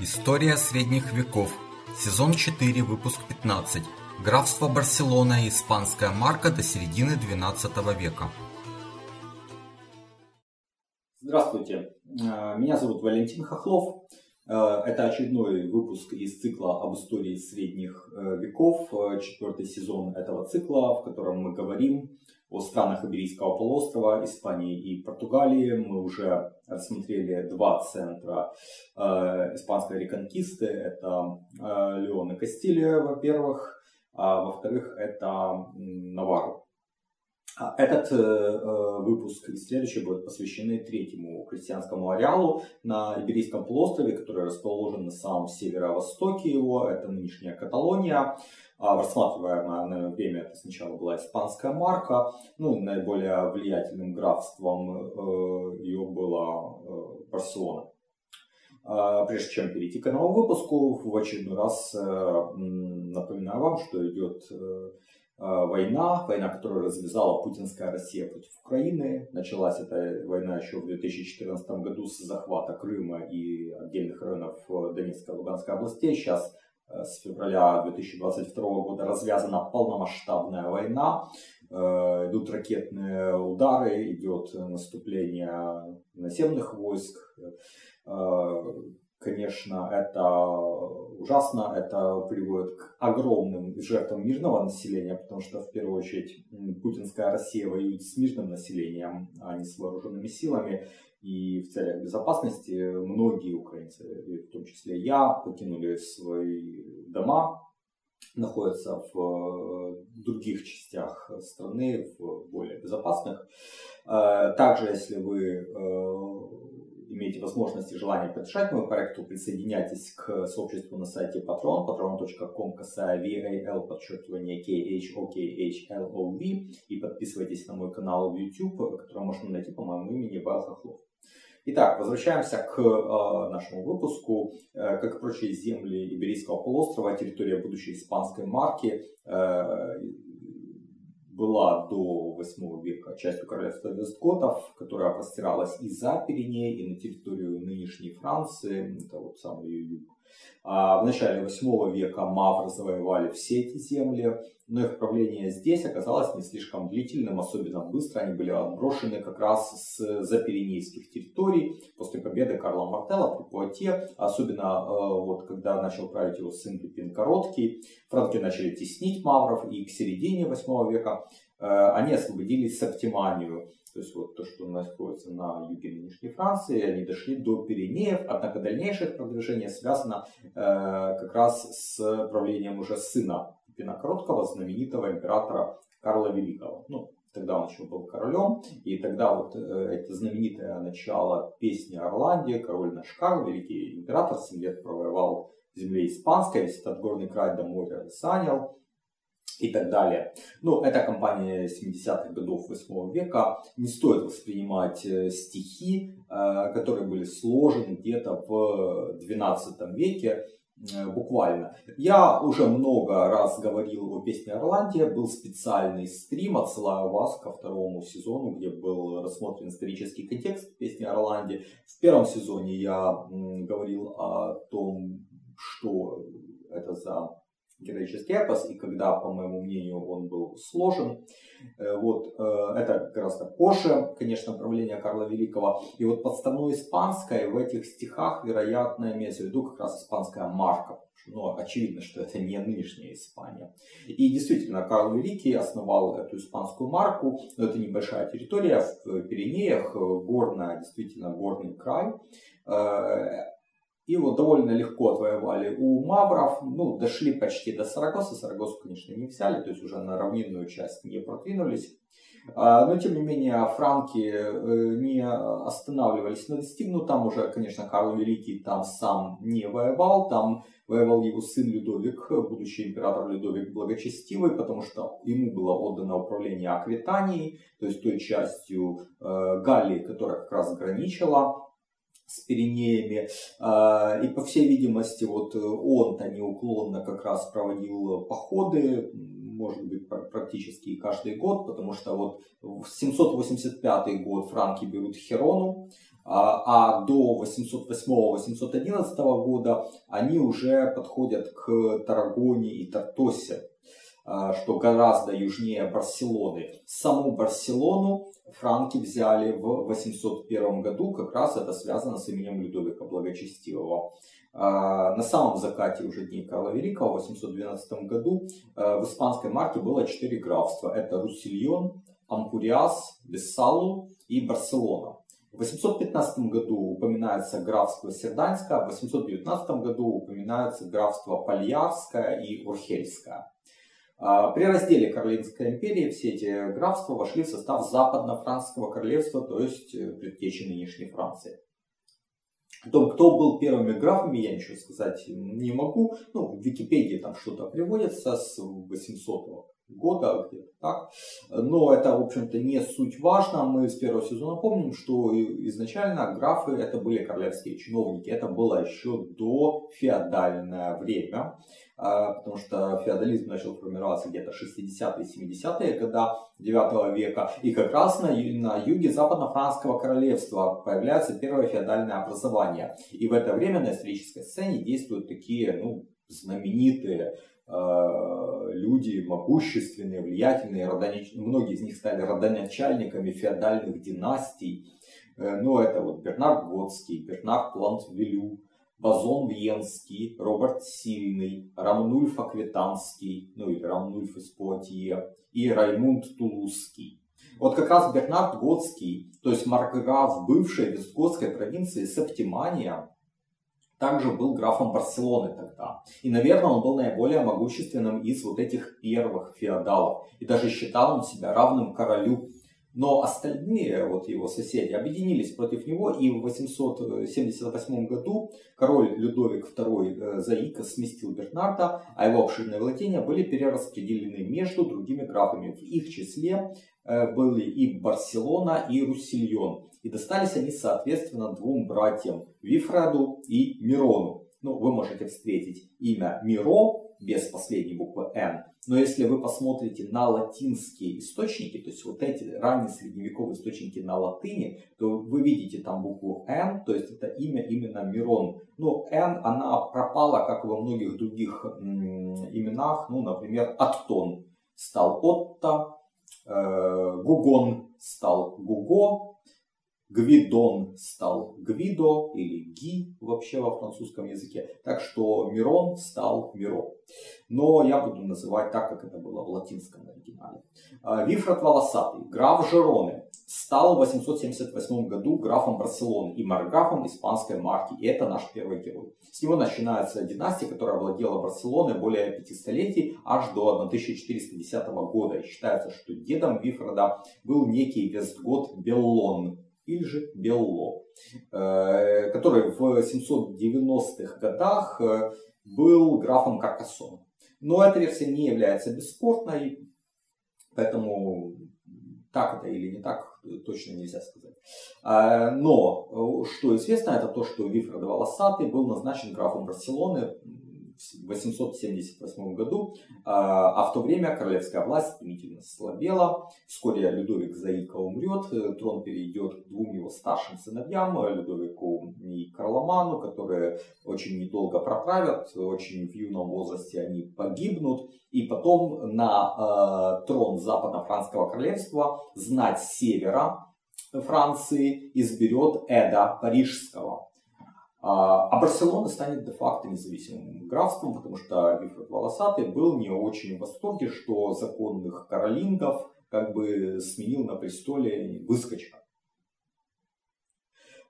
История средних веков. Сезон 4, выпуск 15. Графство Барселона и испанская марка до середины 12 века. Здравствуйте, э, меня зовут Валентин Хохлов. Э, это очередной выпуск из цикла об истории средних э, веков, четвертый сезон этого цикла, в котором мы говорим о странах Иберийского полуострова, Испании и Португалии. Мы уже рассмотрели два центра э, испанской реконкисты. Это э, Леон и Кастилия, во-первых, а во-вторых, это Навару. А этот э, э, выпуск и следующий будут посвящены третьему христианскому ареалу на Иберийском полуострове, который расположен на самом северо-востоке его. Это нынешняя Каталония. А в рассматриваемое время это сначала была испанская марка, ну, наиболее влиятельным графством э, ее была Барселона. А, прежде чем перейти к новому выпуску, в очередной раз напоминаю вам, что идет война, война, которую развязала путинская Россия против Украины. Началась эта война еще в 2014 году с захвата Крыма и отдельных районов Донецкой и Луганской областей. Сейчас Э, с февраля 2022 года развязана полномасштабная война, э, идут ракетные удары, идет наступление наземных войск. Конечно, это ужасно, это приводит к огромным жертвам мирного населения, потому что в первую очередь путинская Россия воюет с мирным населением, а не с вооруженными силами. И в целях безопасности многие украинцы, в том числе я, покинули свои дома, находятся в э, других частях страны, в более безопасных. Э, также, если вы э, имеете возможность и желание поддержать мой проект, то присоединяйтесь к сообществу на сайте Patreon, patreon.com, касая VAL, подчеркивание KHOKHLOV, и подписывайтесь на мой канал в YouTube, который можно найти по моему имени Хохлов. Итак, возвращаемся к э, нашему выпуску. Э, как и прочие земли Иберийского полуострова, территория будущей испанской марки э, была до 8 века частью королевства Вестготов, которая простиралась и за Пиреней, и на территорию нынешней Франции, это вот самый юг. А в начале 8 века мавры завоевали все эти земли, но их правление здесь оказалось не слишком длительным, особенно быстро они были отброшены как раз с запиренейских территорий после победы Карла Мартелла при Пуате, особенно э, вот когда начал править его сын Пипин Короткий, франки начали теснить мавров, и к середине 8 века э, они освободились Септиманию, то есть вот то, что находится на юге нынешней Франции, они дошли до Пиренеев, однако дальнейшее продвижение связано э, как раз с правлением уже сына Пипина Короткого, знаменитого императора Карла Великого. Ну, тогда он еще был королем, и тогда вот э, это знаменитое начало песни Орландия, король наш Карл, великий император, 7 лет провоевал земле испанской, весь этот горный край до моря занял, и так далее. Но эта компания 70-х годов 8 века. Не стоит воспринимать э, стихи, э, которые были сложены где-то в 12 веке э, буквально. Я уже много раз говорил о песне Орландия, был специальный стрим, отсылаю вас ко второму сезону, где был рассмотрен исторический контекст песни Орландия. В первом сезоне я говорил о том, что это за героический эпос, и когда, по моему мнению, он был сложен. Э, вот, э, это как раз позже, конечно, правление Карла Великого. И вот подставное испанское в этих стихах, вероятно, имеется в виду как раз испанская марка. Но очевидно, что это не нынешняя Испания. И действительно, Карл Великий основал эту испанскую марку. Но это небольшая территория в Пиренеях, горная, действительно горный край и вот довольно легко отвоевали у мавров, ну, дошли почти до Сарагоса. Сарагосу, конечно, не взяли, то есть уже на равнинную часть не продвинулись. А, но, тем не менее, франки э, не останавливались на достигнутом. Уже, конечно, Карл Великий там сам не воевал. Там воевал его сын Людовик, будущий император Людовик Благочестивый, потому что ему было отдано управление Аквитанией, то есть той частью э, Галлии, которая как раз граничила с Пиренеями. А, и, по всей видимости, вот он-то неуклонно как раз проводил походы, может быть практически каждый год, потому что вот в 785 год франки берут Херону, а, а до 808-811 года они уже подходят к Тарагоне и Тартосе, что гораздо южнее Барселоны. Саму Барселону франки взяли в 801 году, как раз это связано с именем Людовика Благочестивого. А, на самом закате уже дней Карла Великого в 812 году в испанской марке было четыре графства. Это Русильон, Ампуриас, Бессалу и Барселона. В 815 году упоминается графство Серданское, в 819 году упоминается графство Пальярское и Урхельское. А, при разделе Каролинской империи все эти графства вошли в состав Западно-Франкского королевства, то есть э, предтечи нынешней Франции. О том, кто был первыми графами, я ничего сказать не могу. Ну, в Википедии там что-то приводится с 800 года, где-то так. Но это, в общем-то, не суть важно. Мы с первого сезона помним, что изначально графы это были королевские чиновники. Это было еще до феодальное время, потому что феодализм начал формироваться где-то 60-е, 70-е годы 9 века. И как раз на, на юге западно-франского королевства появляется первое феодальное образование. И в это время на исторической сцене действуют такие ну, знаменитые Э, люди могущественные, влиятельные, родонач... многие из них стали родоначальниками феодальных династий. Э, ну, это вот Бернард Готский, Бернард Плантвелю, Базон Венский, Роберт Сильный, Рамнульф Аквитанский, ну или Рамнульф из Пуатье, и Раймунд Тулузский. Вот как раз Бернард Готский, то есть маркграф бывшей Вестготской провинции Септимания, также был графом Барселоны тогда. И, наверное, он был наиболее могущественным из вот этих первых феодалов. И даже считал он себя равным королю. Но остальные вот его соседи объединились против него, и в 878 году король Людовик II э, Заика сместил Бернарда, а его обширные владения были перераспределены между другими графами. В их числе э, были и Барселона, и Руссильон. И достались они, соответственно, двум братьям, Вифраду и Мирону. Ну, вы можете встретить имя Миро без последней буквы Н. Но если вы посмотрите на латинские источники, то есть вот эти ранние средневековые источники на латыни, то вы видите там букву Н, то есть это имя именно Мирон. Но Н, она пропала, как и во многих других именах, ну, например, Аттон стал Отто, э, Гугон стал Гуго, Гвидон стал Гвидо или Ги вообще во французском языке. Так что Мирон стал Миро. Но я буду называть так, как это было в латинском оригинале. А, Вифрат Волосатый, граф Жероны, стал в 878 году графом Барселоны и марграфом испанской марки. И это наш первый герой. С него начинается династия, которая владела Барселоной более пяти столетий, аж до 1410 года. И считается, что дедом Вифрада был некий Вестгот Беллон, или же Белло, э, который в 790-х годах э, был графом Каркасоном. Но эта версия не является бесспорной, поэтому так это или не так, точно нельзя сказать. Э, но что известно, это то, что Вифред Волосатый был назначен графом Барселоны 878 году, а, а в то время королевская власть стремительно слабела. Вскоре Людовик Заика умрет, э, трон перейдет к двум его старшим сыновьям, Людовику и Карломану, которые очень недолго проправят, очень в юном возрасте они погибнут. И потом на э, трон Западно-Франского королевства знать севера Франции изберет Эда Парижского. А, а Барселона станет де-факто независимым графством, потому что Вильфред Волосатый был не очень в восторге, что законных каролингов как бы сменил на престоле выскочка.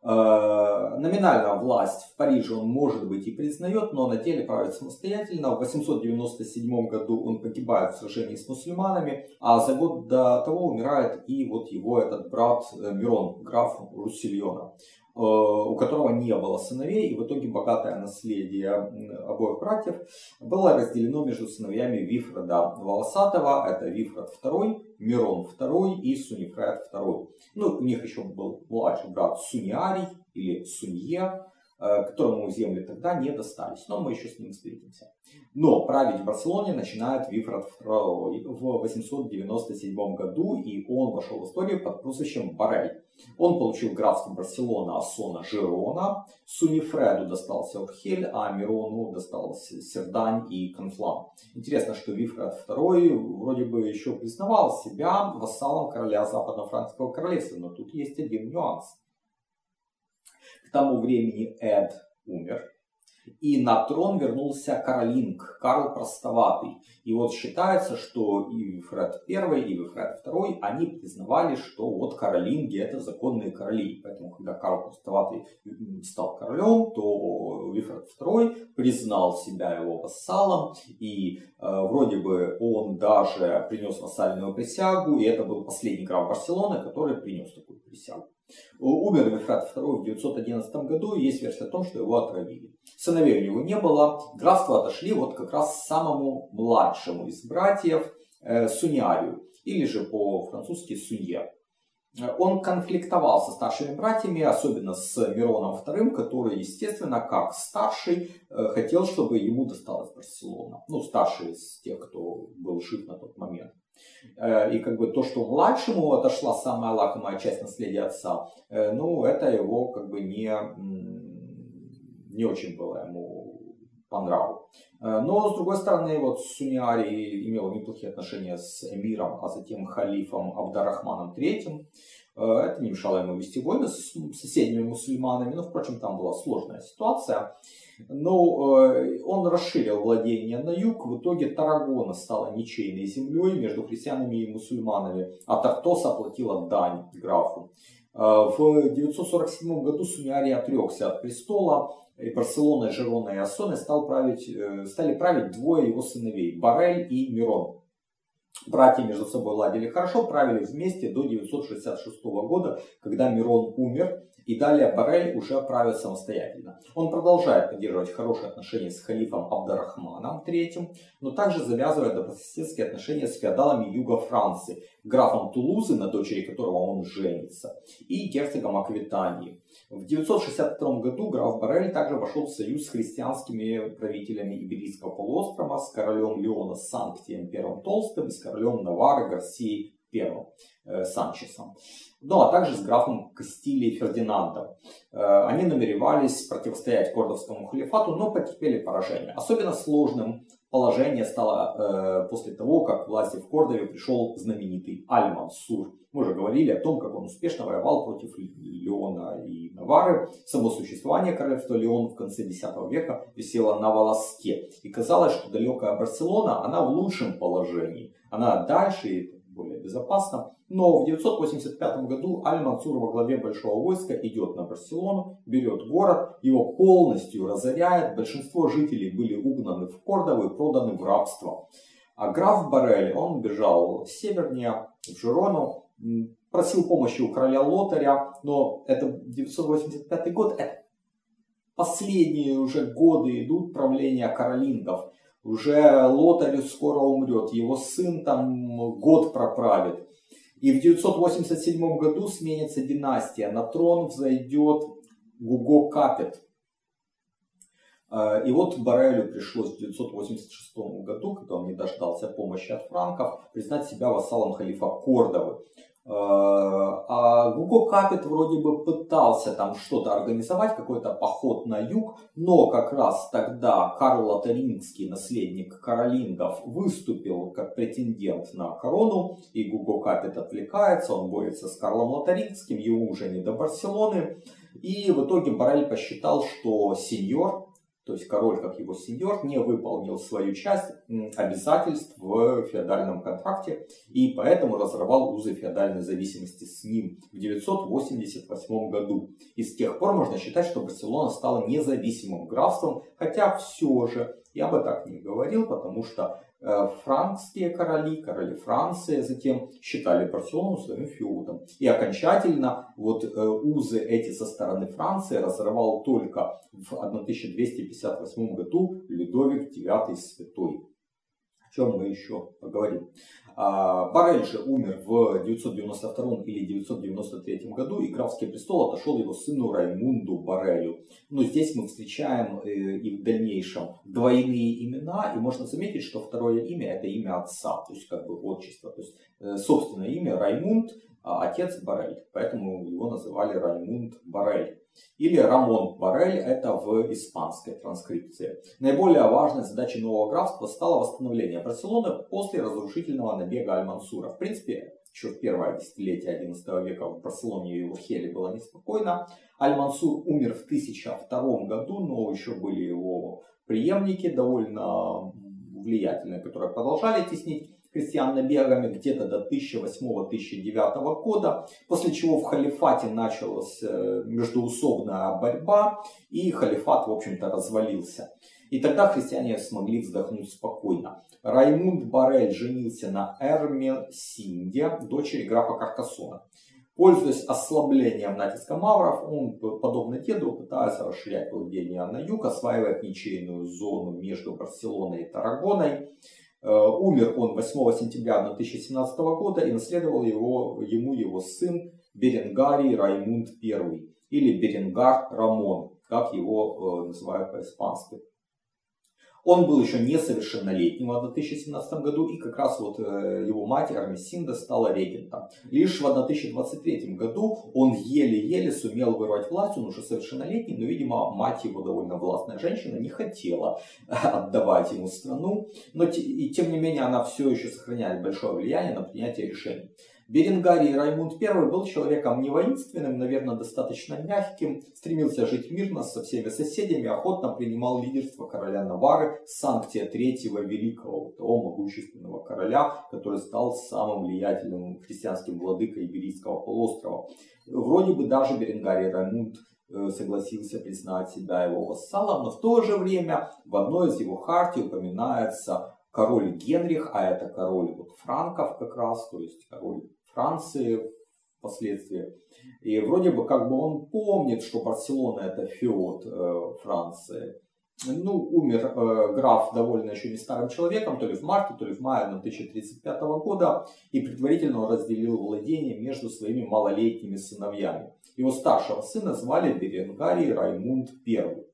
А, номинально власть в Париже он может быть и признает, но на деле правит самостоятельно. В 897 году он погибает в сражении с мусульманами, а за год до того умирает и вот его этот брат э, Мирон, граф Руссильона. Э, у которого не было сыновей, и в итоге богатое наследие обоих братьев было разделено между сыновьями Вифреда Волосатого, это Вифред II, Мирон II и Сунифред II. Ну, у них еще был младший брат Суниарий или Сунье, которому земли тогда не достались. Но мы еще с ним встретимся. Но править в Барселоне начинает Вифрат II в 897 году, и он вошел в историю под прозвищем Барель. Он получил графство Барселона, Ассона, Жирона, Сунифреду достался Обхель, а Мирону достался Сердань и Конфлан. Интересно, что Вифрат II вроде бы еще признавал себя вассалом короля Западно-Франкского королевства, но тут есть один нюанс. Тому времени Эд умер, и на трон вернулся Каролинг, Карл Простоватый. И вот считается, что и Фред I, и Фред II, они признавали, что вот Каролинги это законные короли. Поэтому, когда Карл Простоватый стал королем, то Вифред II признал себя его вассалом. И э, вроде бы он даже принес вассальную присягу. И это был последний граф Барселоны, который принес такую присягу. Умер Вифрат II в 911 году, есть версия о том, что его отравили. Сыновей у него не было, графство отошли вот как раз самому младшему из братьев э, Суньярию, или же по-французски Сунье. Он конфликтовал со старшими братьями, особенно с Мироном II, который, естественно, как старший, э, хотел, чтобы ему досталась Барселона. Ну, старший из тех, кто был жив на тот момент. Э, и как бы то, что младшему отошла самая лакомая часть наследия отца, э, ну, это его как бы не, не очень было ему по нраву. Э, но, с другой стороны, вот Суниари имел неплохие отношения с эмиром, а затем халифом Абдарахманом III. Это не мешало ему вести войны с соседними мусульманами, но, впрочем, там была сложная ситуация. Но э, он расширил владение на юг. В итоге Тарагона стала ничейной землей между христианами и мусульманами, а Тартос оплатила дань графу. Э, в 947 году Суниари отрекся от престола, и Барселона, Жерона и Ассоны стал править, э, стали править двое его сыновей, Барель и Мирон. Братья между собой ладили хорошо, правили вместе до 966 года, когда Мирон умер, и далее Барель уже правит самостоятельно. Он продолжает поддерживать хорошие отношения с халифом Абдарахманом III, но также завязывает добрососедские отношения с феодалами юга Франции, графом Тулузы, на дочери которого он женится, и герцогом Аквитании. В 962 году граф Барель также вошел в союз с христианскими правителями Иберийского полуострова, с королем Леона Санктием I Толстым и с королем Навары Гарсией I э, Санчесом. Ну а также с графом Кастилией Фердинандом. Э, они намеревались противостоять кордовскому халифату, но потерпели поражение. Особенно сложным положение стало э, после того, как власти в Кордове пришел знаменитый Аль-Мансур. Мы уже говорили о том, как он успешно воевал против Леона и Навары. Само существование королевства Леон в конце X века висело на волоске. И казалось, что далекая Барселона, она в лучшем положении. Она дальше безопасна. Но в 985 году Аль-Мансур во главе большого войска идет на Барселону, берет город, его полностью разоряет, большинство жителей были угнаны в Кордову и проданы в рабство. А граф Барель, он бежал севернее, в Жирону, просил помощи у короля Лотаря, но это 985 год, это последние уже годы идут правления каролингов. Уже Лотарь скоро умрет, его сын там год проправит. И в 987 году сменится династия. На трон взойдет Гуго Капет. А, и вот Барелю пришлось в 986 году, когда он не дождался помощи от франков, признать себя вассалом халифа Кордовы. А, а Гуго Капет вроде бы пытался там что-то организовать, какой-то поход на юг, но как раз тогда Карл Лотарингский, наследник Каролингов, выступил как претендент на корону, и Гуго Капет отвлекается, он борется с Карлом Лотарингским, ему уже не до Барселоны, и в итоге Барель посчитал, что сеньор, то есть король, как его сеньор, не выполнил свою часть обязательств в феодальном контракте и поэтому разорвал узы феодальной зависимости с ним в 988 году. И с тех пор можно считать, что Барселона стала независимым графством, хотя все же я бы так не говорил, потому что Э, франкские короли, короли Франции затем считали Барселону своим феодом. И окончательно вот э, узы эти со стороны Франции разорвал только в 1258 году Людовик IX Святой. Чем мы еще поговорим. А, Барель же умер в 992 или 993 году, и графский престол отошел его сыну Раймунду Барелю. Но здесь мы встречаем э, и в дальнейшем двойные имена, и можно заметить, что второе имя это имя отца, то есть как бы отчество. То есть э, собственное имя Раймунд, а отец Барель, поэтому его называли Раймунд Барель. Или Рамон Барель, это в испанской транскрипции. Наиболее важной задачей нового графства стало восстановление Барселоны после разрушительного набега Аль-Мансура. В принципе, еще в первое десятилетие XI века в Барселоне и в Урхеле было неспокойно. Аль-Мансур умер в 1002 году, но еще были его преемники довольно влиятельные, которые продолжали теснить крестьян набегами где-то до 1008-1009 года, после чего в халифате началась э, междуусобная борьба, и халифат, в общем-то, развалился. И тогда христиане смогли вздохнуть спокойно. Раймунд Барель женился на Эрме Синде, дочери графа Каркасона. Пользуясь ослаблением натиска мавров, он, подобно деду, пытается расширять владения на юг, осваивает ничейную зону между Барселоной и Тарагоной. Э, умер он 8 сентября 1017 года и наследовал его, ему его сын Беренгарий Раймунд I или Беренгар Рамон, как его э, называют по-испански. Он был еще несовершеннолетним в 1017 году, и как раз вот э, его мать Армисинда стала регентом. Лишь в 1023 году он еле-еле сумел вырвать власть, он уже совершеннолетний, но, видимо, мать его довольно властная женщина, не хотела отдавать ему страну, но и тем не менее она все еще сохраняет большое влияние на принятие решений. Беренгарий Раймунд I был человеком не воинственным, наверное, достаточно мягким, стремился жить мирно со всеми соседями, охотно принимал лидерство короля Навары Санктия III Великого, того могущественного короля, который стал самым влиятельным христианским владыкой Иберийского полуострова. Вроде бы даже Беренгарий Раймунд э, согласился признать себя его вассалом, но в то же время в одной из его хартий упоминается король Генрих, а это король вот франков как раз, то есть король Франции впоследствии. И вроде бы как бы он помнит, что Барселона это феод э, Франции. Ну, умер э, граф довольно еще не старым человеком, то ли в марте, то ли в мае 1035 года, и предварительно разделил владение между своими малолетними сыновьями. Его старшего сына звали Беренгарий Раймунд I.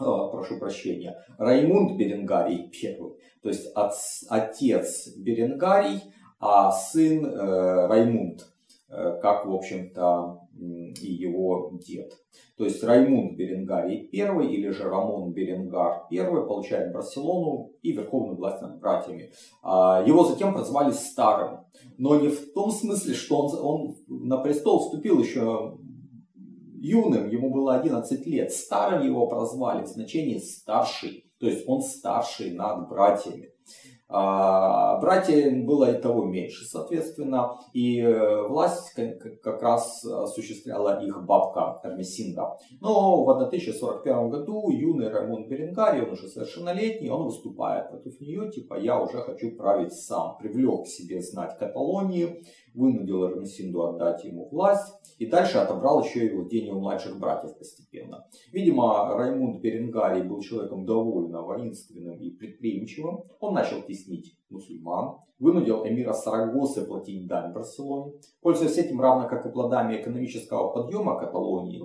Э, прошу прощения, Раймунд Беренгарий I, то есть отец Беренгарий, а сын э, Раймунд, э, как, в общем-то, и его дед. То есть Раймунд Беренгарий I или же Рамон Беренгар I получает Барселону и верховную власть над братьями. А, его затем прозвали Старым, но не в том смысле, что он, он на престол вступил еще юным, ему было 11 лет. Старым его прозвали в значении старший, то есть он старший над братьями. А братьям было и того меньше, соответственно, и э, власть как раз осуществляла их бабка Эрмесинда. Но в 1041 году юный Рамон Беренгари, он уже совершеннолетний, он выступает против нее, типа я уже хочу править сам, привлек к себе знать Каталонии, вынудил Эрмесинду отдать ему власть и дальше отобрал еще и владение у младших братьев постепенно. Видимо, Раймунд Беренгарий был человеком довольно воинственным и предприимчивым. Он начал теснить мусульман, вынудил эмира Сарагосы платить дань Барселоне. Пользуясь этим, равно как и плодами экономического подъема Каталонии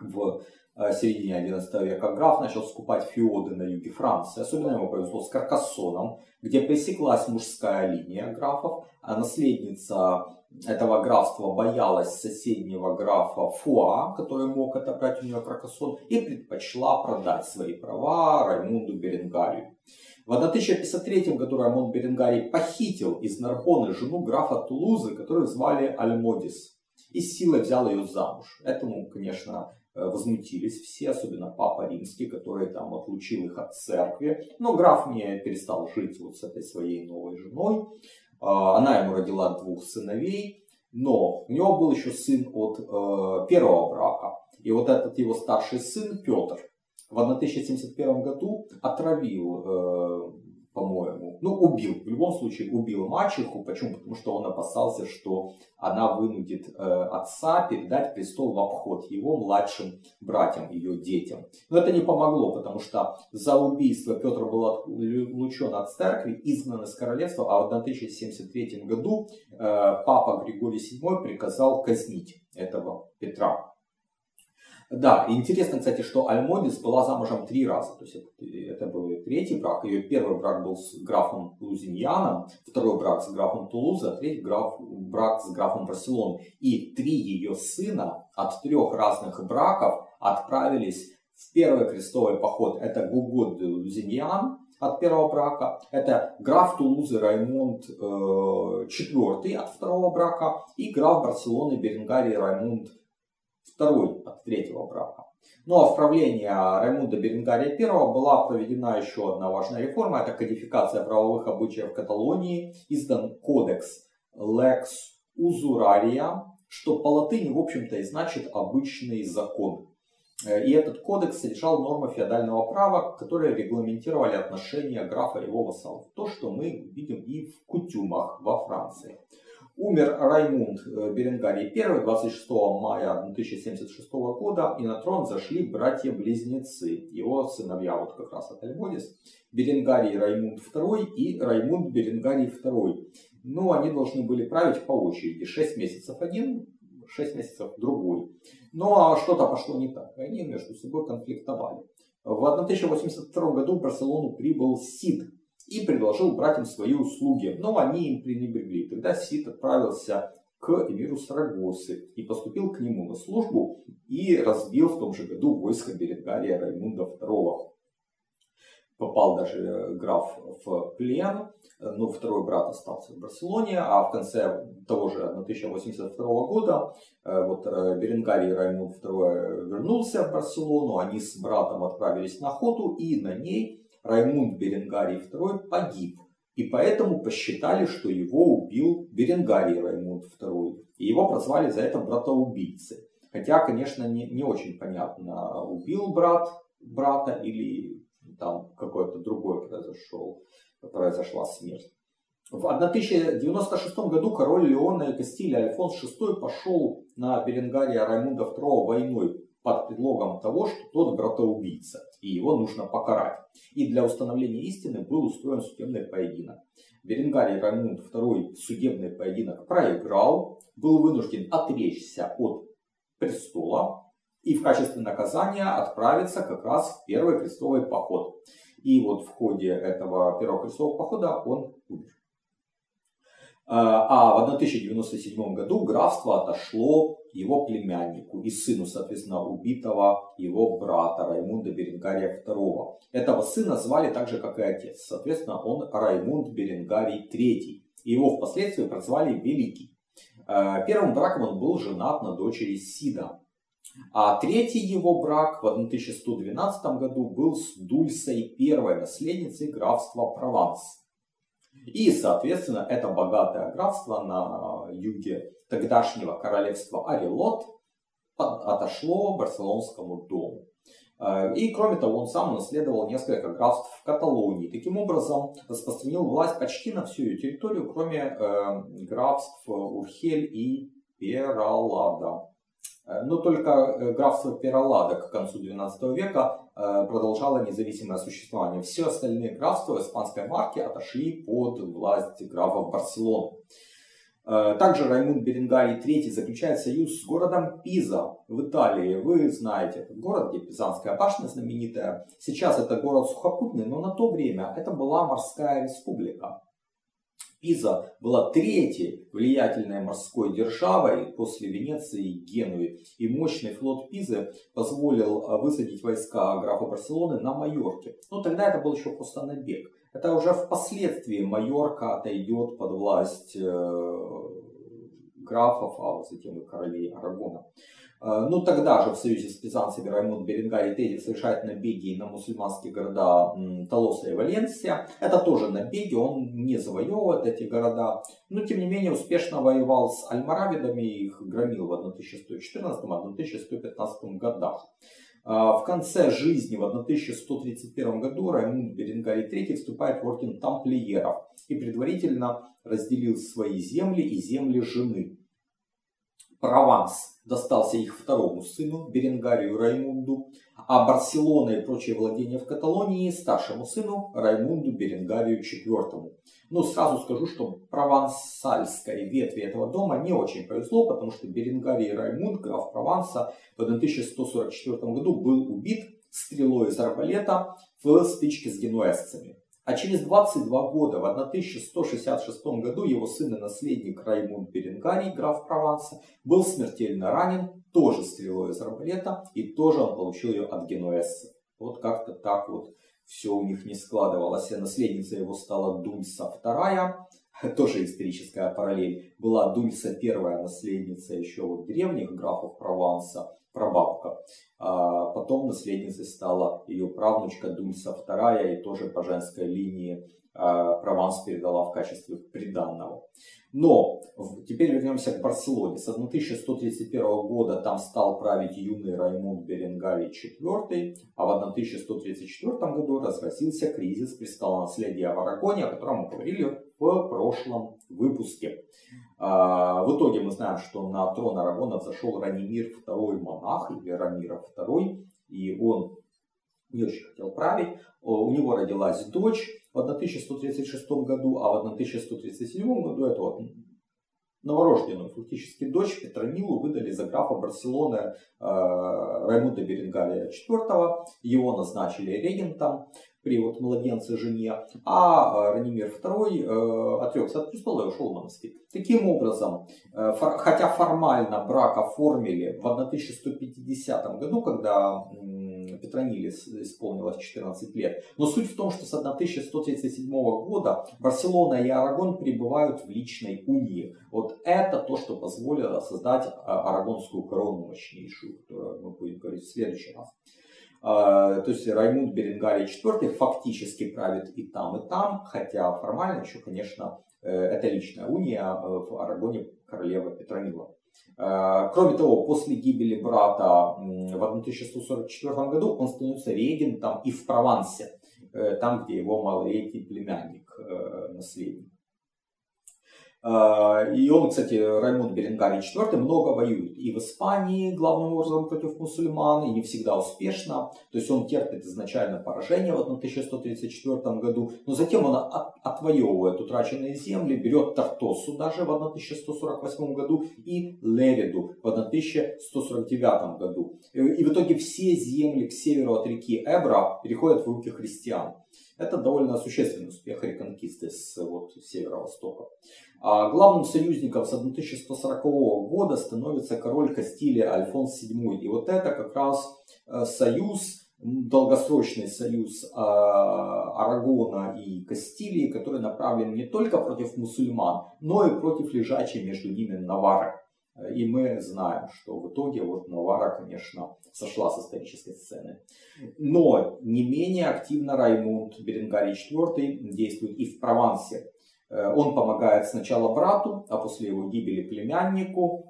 в э, середине XI века, граф начал скупать феоды на юге Франции. Особенно ему повезло с Каркассоном, где пресеклась мужская линия графов, а наследница этого графства боялась соседнего графа Фуа, который мог отобрать у нее Каркассон, и предпочла продать свои права Раймунду Беренгарию. В 1053 году Раймонд Беренгарий похитил из Нарбоны жену графа Тулузы, которую звали Альмодис, и силой взял ее замуж. Этому, конечно, Э, возмутились все, особенно Папа Римский, который там отлучил их от церкви. Но граф не перестал жить вот с этой своей новой женой. А, она ему родила двух сыновей, но у него был еще сын от э, первого брака. И вот этот его старший сын Петр в 1071 году отравил э, по-моему. Ну, убил. В любом случае убил мачеху. Почему? Потому что он опасался, что она вынудит э, отца передать престол в обход его младшим братьям, ее детям. Но это не помогло, потому что за убийство Петр был отлучен от церкви, изгнан из королевства, а в 1073 году э, папа Григорий VII приказал казнить этого Петра. Да, интересно, кстати, что Альмодис была замужем три раза. То есть это, был третий брак. Ее первый брак был с графом Лузиньяном, второй брак с графом Тулуза, третий граф, брак с графом Барселоны. И три ее сына от трех разных браков отправились в первый крестовый поход. Это Гугод Лузиньян от первого брака. Это граф Тулузы Раймонд э, IV от второго брака. И граф Барселоны Беренгарии Раймонд второй от третьего брака. Ну а в правлении Раймунда Беренгария I была проведена еще одна важная реформа. Это кодификация правовых обычаев Каталонии. Издан кодекс Lex Usuraria, что по латыни, в общем-то, и значит обычный закон. Э, и этот кодекс содержал нормы феодального права, которые регламентировали отношения графа и его вассалов. То, что мы видим и в кутюмах во Франции. Умер Раймунд Беренгарий I 26 мая 1076 года, и на трон зашли братья-близнецы, его сыновья, вот как раз от Альбодис, Беренгарий Раймунд II и Раймунд Беренгарий II. Ну, они должны были править по очереди, 6 месяцев один, 6 месяцев другой. Но ну, а что-то пошло не так, они между собой конфликтовали. В 1082 году в Барселону прибыл Сид, и предложил братьям свои услуги, но они им пренебрегли. Тогда Сид отправился к эмиру Сарагосы и поступил к нему на службу и разбил в том же году войско Беренгария Раймунда II. Попал даже э, граф в плен, но второй брат остался в Барселоне, а в конце того же 1082 года э, вот э, Беренгарий Раймунд II вернулся в Барселону, они с братом отправились на охоту и на ней Раймунд Беренгарий II погиб, и поэтому посчитали, что его убил Беренгарий Раймунд II, и его прозвали за это братоубийцы. Хотя, конечно, не, не очень понятно, убил брат брата или там какой-то другой произошел, произошла смерть. В 1096 году король Леона и Кастилия Альфонс VI пошел на Беренгария Раймунда II войной под предлогом того, что тот братоубийца, и его нужно покарать. И для установления истины был устроен судебный поединок. Беренгарий Раймунд II судебный поединок проиграл, был вынужден отречься от престола и в качестве наказания отправиться как раз в первый крестовый поход. И вот в ходе этого первого крестового похода он умер. А, а в 1097 году графство отошло его племяннику и сыну, соответственно, убитого его брата Раймунда Беренгария II. Этого сына звали так же, как и отец. Соответственно, он Раймунд Беренгарий III. Его впоследствии прозвали Великий. А, первым браком он был женат на дочери Сида. А третий его брак в 1112 году был с Дульсой, первой наследницей графства Прованс. И, соответственно, это богатое графство на юге тогдашнего королевства Арилот отошло Барселонскому дому. Э, и, кроме того, он сам наследовал несколько графств в Каталонии. Таким образом, распространил власть почти на всю ее территорию, кроме э, графств Урхель и Пералада. Э, но только графство Пералада к концу XII века продолжало независимое существование. Все остальные графства испанской марки отошли под власть графов Барселоны. Также Раймунд Беренгарий III заключает союз с городом Пиза в Италии. Вы знаете этот город, где Пизанская башня знаменитая. Сейчас это город сухопутный, но на то время это была морская республика. Пиза была третьей влиятельной морской державой после Венеции и Генуи. И мощный флот Пизы позволил а, высадить войска графа Барселоны на Майорке. Но тогда это был еще просто набег. Это уже впоследствии Майорка отойдет под власть э, графов, а затем и королей Арагона. Э, ну, тогда же в союзе с пизанцами Раймонд Беренгарий III совершает набеги на мусульманские города Толоса и Валенсия. Это тоже набеги, он не завоевывает эти города, но тем не менее успешно воевал с альмаравидами и их громил в 1114-1115 годах. Э, В конце жизни в 1131 году Раймунд Беренгарий III вступает в орден тамплиеров и предварительно разделил свои земли и земли жены. Прованс достался их второму сыну, Беренгарию Раймунду, а Барселона и прочие владения в Каталонии старшему сыну Раймунду Беренгарию IV. Но сразу скажу, что провансальской ветви этого дома не очень повезло, потому что Беренгарий Раймунд, граф Прованса, в 1144 году был убит стрелой из арбалета в стычке с генуэзцами. А через 22 года, в 1166 году, его сын и наследник Раймунд Беренгарий, граф Прованса, был смертельно ранен, тоже стрелой из арбалета, и тоже он получил ее от генуэзцев. Вот как-то так вот все у них не складывалось. Наследница его стала Дульса II, тоже историческая параллель. Была Дульса первая наследница еще вот древних графов Прованса, прабабка. А потом наследницей стала ее правнучка Дульса II и тоже по женской линии а, Прованс передала в качестве приданного. Но теперь вернемся к Барселоне. С 1131 года там стал править юный Раймунд Беренгарий IV, а в 1134 году разразился кризис престолонаследия в Арагоне, о котором мы говорили в прошлом выпуске. А, в итоге мы знаем, что на трон Арагона взошел Ранимир II монах, или Рамира II, и он не очень хотел править. У него родилась дочь в 1136 году, а в 1137 году эту вот новорожденную фактически дочь Петронилу выдали за графа Барселоны э, Раймунда Беренгалия IV. Его назначили регентом при вот младенце жене, а Ранимир II э, отрекся от престола и ушел в монастырь. Таким образом, э, фор, хотя формально брак оформили в 1150 году, когда Петрониле исполнилось 14 лет. Но суть в том, что с 1137 года Барселона и Арагон пребывают в личной унии. Вот это то, что позволило создать а, арагонскую корону мощнейшую, которую мы будем говорить в следующий раз. А, то есть Раймунд Беренгарий IV фактически правит и там, и там, хотя формально еще, конечно, э, это личная уния э, в Арагоне королева Петронила. Э, кроме того, после гибели брата в 1144 году он становится регентом и в Провансе, э, там, где его малолетний племянник, э, наследник. А, и он, кстати, Раймунд Беренгарий IV много воюет. И в Испании, главным образом, против мусульман, и не всегда успешно. То есть он терпит изначально поражение в 1134 году, но затем он от, отвоевывает утраченные земли, берет Тартосу даже в 1148 году и Лериду в 1149 году. И в итоге все земли к северу от реки Эбра переходят в руки христиан. Это довольно существенный успех реконкисты с вот, северо-востока. А главным союзником с 1140 года становится король Кастилия Альфонс VII. И вот это как раз э, союз, долгосрочный союз а, Арагона и Кастилии, который направлен не только против мусульман, но и против лежачей между ними Навары. И мы знаем, что в итоге вот Навара, конечно, сошла с исторической сцены. Но не менее активно Раймунд Беренгарий IV действует и в Провансе. Э, он помогает сначала брату, а после его гибели племяннику,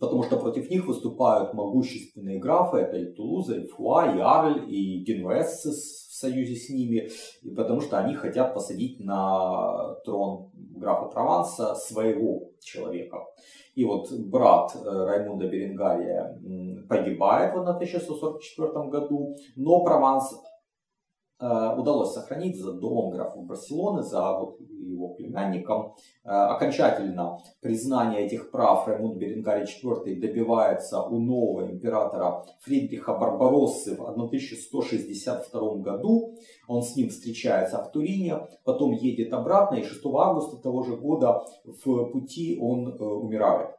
потому что против них выступают могущественные графы, это и Тулуза, и Фуа, и Арль, и Генуэзцы в союзе с ними, и потому что они хотят посадить на трон графа Прованса своего человека. И вот брат э, Раймунда Беренгария погибает в 1144 году, но Прованс удалось сохранить за домом графа Барселоны, за вот его племянником. Э, окончательно признание этих прав Раймунд Беренгарий IV добивается у нового императора Фридриха Барбароссы в 1162 году. Он с ним встречается в Турине, потом едет обратно, и 6 августа того же года в пути он умирает.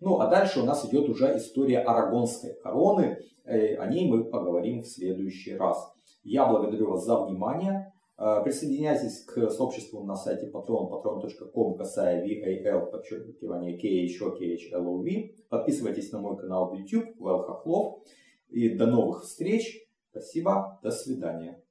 Ну, а дальше у нас идет уже история Арагонской короны. Э, о ней мы поговорим в следующий раз. Я благодарю вас за внимание. Э, присоединяйтесь к сообществу на сайте patron, patron.com, касая VAL, подчеркивание KHO, Подписывайтесь на мой канал в YouTube, Вэл Хохлов. И до новых встреч. Спасибо, до свидания.